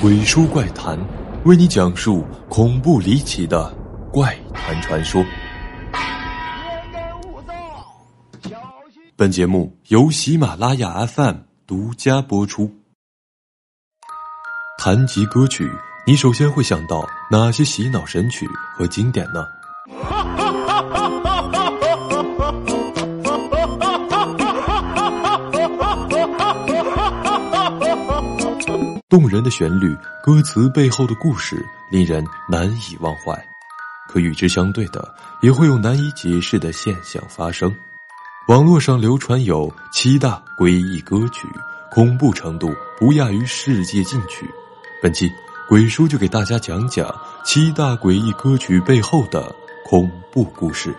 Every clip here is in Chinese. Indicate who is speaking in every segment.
Speaker 1: 鬼叔怪谈，为你讲述恐怖离奇的怪谈传说。本节目由喜马拉雅 FM 独家播出。谈及歌曲，你首先会想到哪些洗脑神曲和经典呢？动人的旋律，歌词背后的故事令人难以忘怀。可与之相对的，也会有难以解释的现象发生。网络上流传有七大诡异歌曲，恐怖程度不亚于世界禁曲。本期鬼叔就给大家讲讲七大诡异歌曲背后的恐怖故事。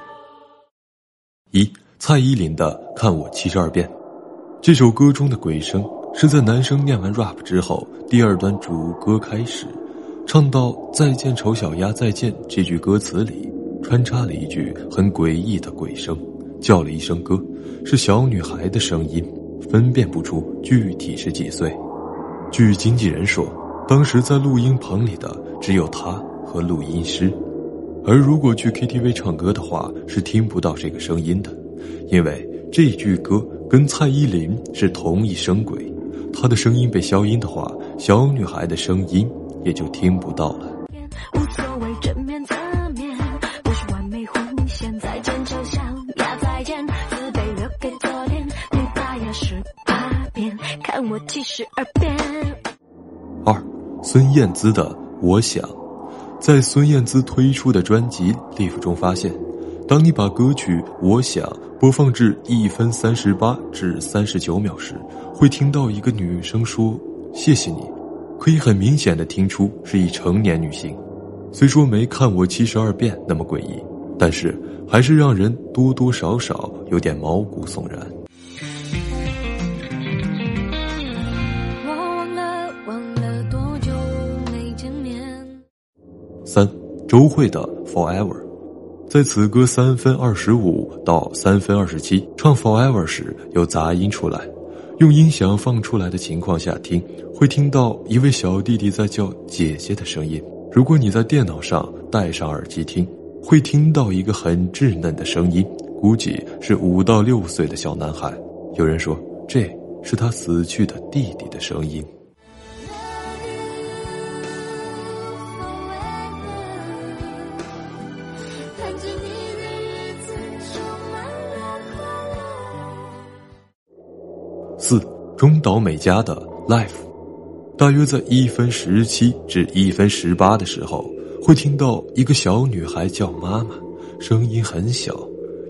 Speaker 1: 一，蔡依林的《看我七十二变》，这首歌中的鬼声。是在男生念完 rap 之后，第二段主歌开始，唱到“再见丑小鸭再见”这句歌词里，穿插了一句很诡异的鬼声，叫了一声哥，是小女孩的声音，分辨不出具体是几岁。据经纪人说，当时在录音棚里的只有他和录音师，而如果去 KTV 唱歌的话，是听不到这个声音的，因为这句歌跟蔡依林是同一声轨。她的声音被消音的话，小女孩的声音也就听不到了。无所谓正面侧面，不是完美弧线。再见丑小鸭，再见自卑留给昨天。你大牙十八遍，看我七十二变。二，孙燕姿的《我想》，在孙燕姿推出的专辑《Live》中发现，当你把歌曲《我想》播放至一分三十八至三十九秒时。会听到一个女生说：“谢谢你。”可以很明显的听出是一成年女性。虽说没看我七十二变那么诡异，但是还是让人多多少少有点毛骨悚然。三，周慧的《Forever》，在此歌三分二十五到三分二十七唱《Forever》时，有杂音出来。用音响放出来的情况下听，会听到一位小弟弟在叫姐姐的声音。如果你在电脑上戴上耳机听，会听到一个很稚嫩的声音，估计是五到六岁的小男孩。有人说这是他死去的弟弟的声音。四中岛美嘉的《Life》，大约在一分十七至一分十八的时候，会听到一个小女孩叫妈妈，声音很小。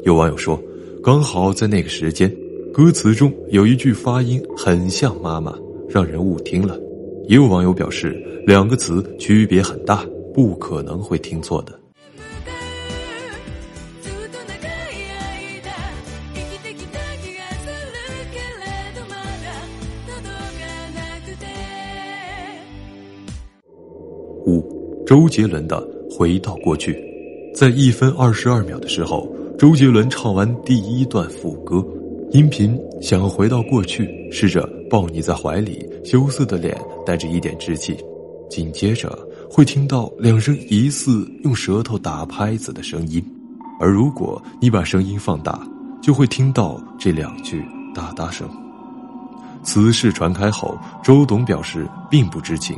Speaker 1: 有网友说，刚好在那个时间，歌词中有一句发音很像妈妈，让人误听了。也有网友表示，两个词区别很大，不可能会听错的。五，周杰伦的《回到过去》，在一分二十二秒的时候，周杰伦唱完第一段副歌，音频想要回到过去，试着抱你在怀里，羞涩的脸带着一点稚气，紧接着会听到两声疑似用舌头打拍子的声音，而如果你把声音放大，就会听到这两句哒哒声。此事传开后，周董表示并不知情。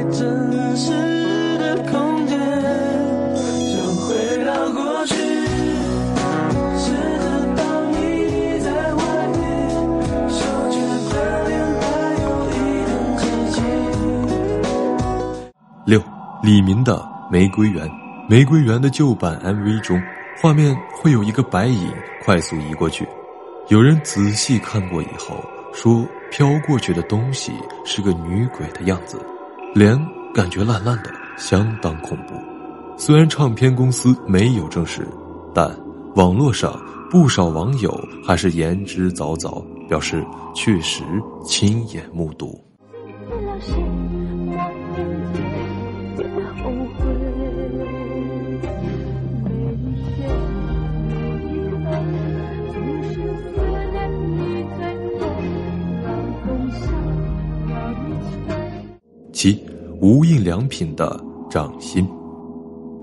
Speaker 1: 李明的《玫瑰园》，《玫瑰园》的旧版 MV 中，画面会有一个白影快速移过去。有人仔细看过以后说，飘过去的东西是个女鬼的样子，脸感觉烂烂的，相当恐怖。虽然唱片公司没有证实，但网络上不少网友还是言之凿凿，表示确实亲眼目睹。七无印良品的掌心，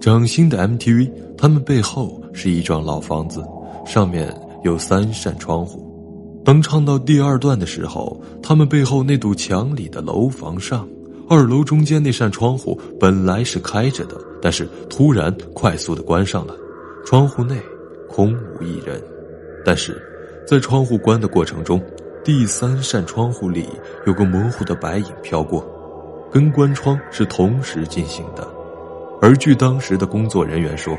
Speaker 1: 掌心的 MTV，他们背后是一幢老房子，上面有三扇窗户。当唱到第二段的时候，他们背后那堵墙里的楼房上，二楼中间那扇窗户本来是开着的，但是突然快速的关上了，窗户内空无一人。但是，在窗户关的过程中，第三扇窗户里有个模糊的白影飘过。跟关窗是同时进行的，而据当时的工作人员说，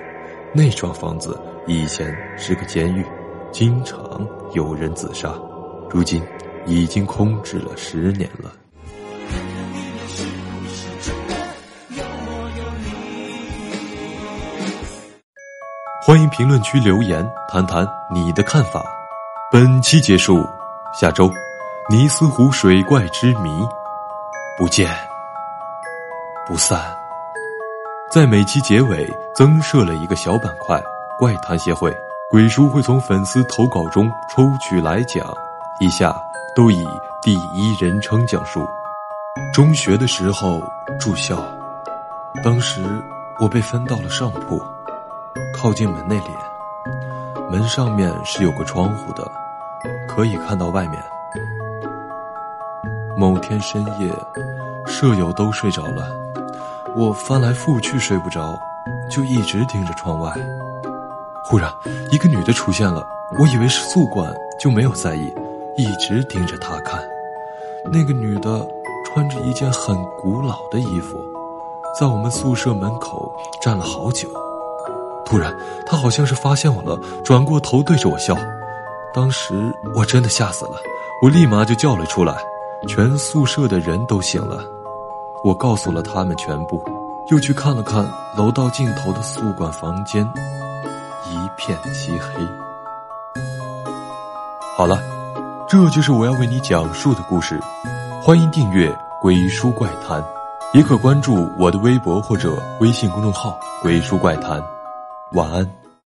Speaker 1: 那幢房子以前是个监狱，经常有人自杀，如今已经空置了十年了。评论区留言，谈谈你的看法。本期结束，下周尼斯湖水怪之谜，不见。不散。在每期结尾增设了一个小板块“怪谈协会”，鬼叔会从粉丝投稿中抽取来讲，以下都以第一人称讲述。中学的时候住校，当时我被分到了上铺，靠近门那里，门上面是有个窗户的，可以看到外面。某天深夜，舍友都睡着了。我翻来覆去睡不着，就一直盯着窗外。忽然，一个女的出现了，我以为是宿管，就没有在意，一直盯着她看。那个女的穿着一件很古老的衣服，在我们宿舍门口站了好久。突然，他好像是发现我了，转过头对着我笑。当时我真的吓死了，我立马就叫了出来，全宿舍的人都醒了。我告诉了他们全部，又去看了看楼道尽头的宿管房间，一片漆黑。好了，这就是我要为你讲述的故事。欢迎订阅《鬼书怪谈》，也可关注我的微博或者微信公众号“鬼书怪谈”。晚安。